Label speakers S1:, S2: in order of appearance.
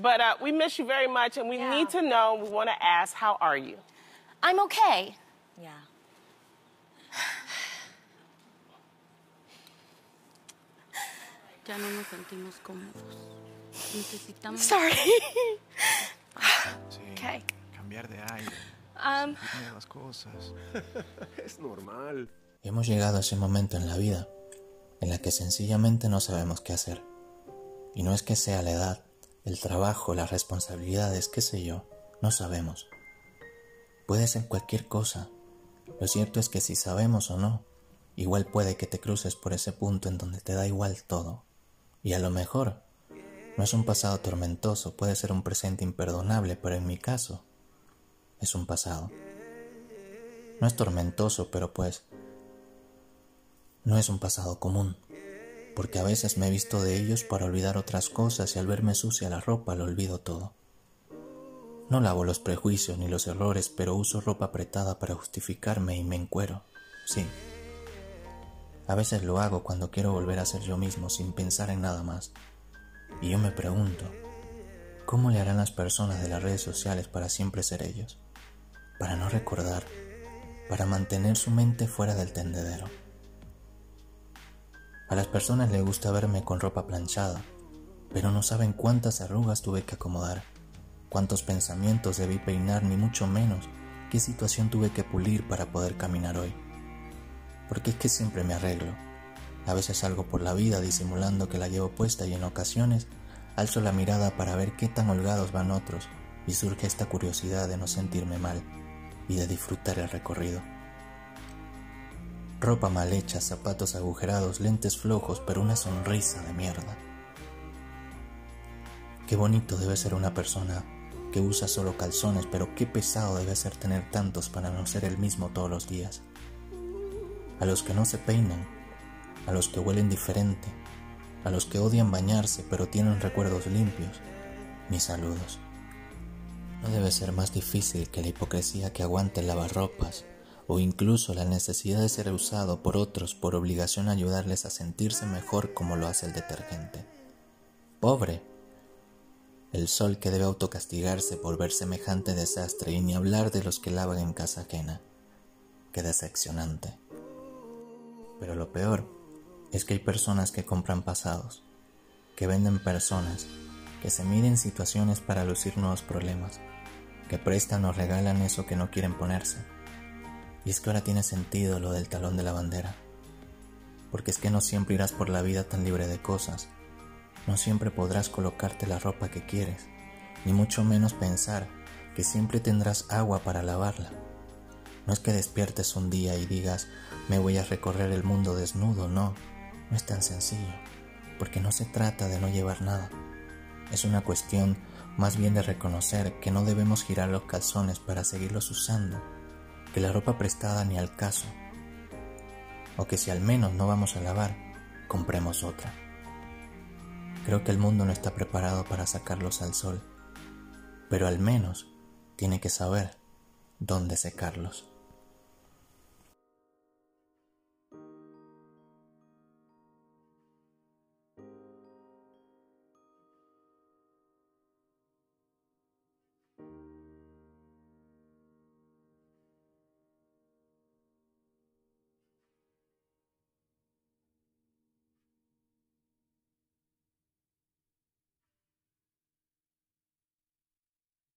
S1: But uh, we miss you very much, and we
S2: Yeah.
S1: need to know. We want to ask, how are you?
S2: I'm okay.
S3: Yeah.
S4: Ya no nos sentimos cómodos. Necesitamos.
S2: Sorry.
S5: Sí,
S2: Okay.
S5: cambiar de aire,
S2: Um,
S5: cambiar las cosas.
S6: Es normal.
S7: Hemos llegado a ese momento en la vida en la que sencillamente no sabemos qué hacer. Y no es que sea la edad, el trabajo, las responsabilidades, qué sé yo, no sabemos. Puede ser cualquier cosa. Lo cierto es que si sabemos o no, igual puede que te cruces por ese punto en donde te da igual todo. Y a lo mejor no es un pasado tormentoso, puede ser un presente imperdonable, pero en mi caso es un pasado. No es tormentoso, pero pues no es un pasado común, porque a veces me he visto de ellos para olvidar otras cosas y al verme sucia la ropa lo olvido todo. No lavo los prejuicios ni los errores, pero uso ropa apretada para justificarme y me encuero, sí. A veces lo hago cuando quiero volver a ser yo mismo sin pensar en nada más. Y yo me pregunto, ¿cómo le harán las personas de las redes sociales para siempre ser ellos? Para no recordar, para mantener su mente fuera del tendedero. A las personas les gusta verme con ropa planchada, pero no saben cuántas arrugas tuve que acomodar, cuántos pensamientos debí peinar, ni mucho menos qué situación tuve que pulir para poder caminar hoy. Porque es que siempre me arreglo. A veces salgo por la vida disimulando que la llevo puesta y en ocasiones alzo la mirada para ver qué tan holgados van otros y surge esta curiosidad de no sentirme mal y de disfrutar el recorrido. Ropa mal hecha, zapatos agujerados, lentes flojos, pero una sonrisa de mierda. Qué bonito debe ser una persona que usa solo calzones, pero qué pesado debe ser tener tantos para no ser el mismo todos los días. A los que no se peinan, a los que huelen diferente, a los que odian bañarse pero tienen recuerdos limpios, mis saludos. No debe ser más difícil que la hipocresía que aguante el lavarropas o incluso la necesidad de ser usado por otros por obligación a ayudarles a sentirse mejor como lo hace el detergente. Pobre. El sol que debe autocastigarse por ver semejante desastre y ni hablar de los que lavan en casa ajena. Qué decepcionante. Pero lo peor es que hay personas que compran pasados, que venden personas, que se miden situaciones para lucir nuevos problemas, que prestan o regalan eso que no quieren ponerse. Y es que ahora tiene sentido lo del talón de la bandera, porque es que no siempre irás por la vida tan libre de cosas, no siempre podrás colocarte la ropa que quieres, ni mucho menos pensar que siempre tendrás agua para lavarla. No es que despiertes un día y digas, me voy a recorrer el mundo desnudo, no, no es tan sencillo, porque no se trata de no llevar nada. Es una cuestión más bien de reconocer que no debemos girar los calzones para seguirlos usando, que la ropa prestada ni al caso, o que si al menos no vamos a lavar, compremos otra. Creo que el mundo no está preparado para sacarlos al sol, pero al menos tiene que saber dónde secarlos.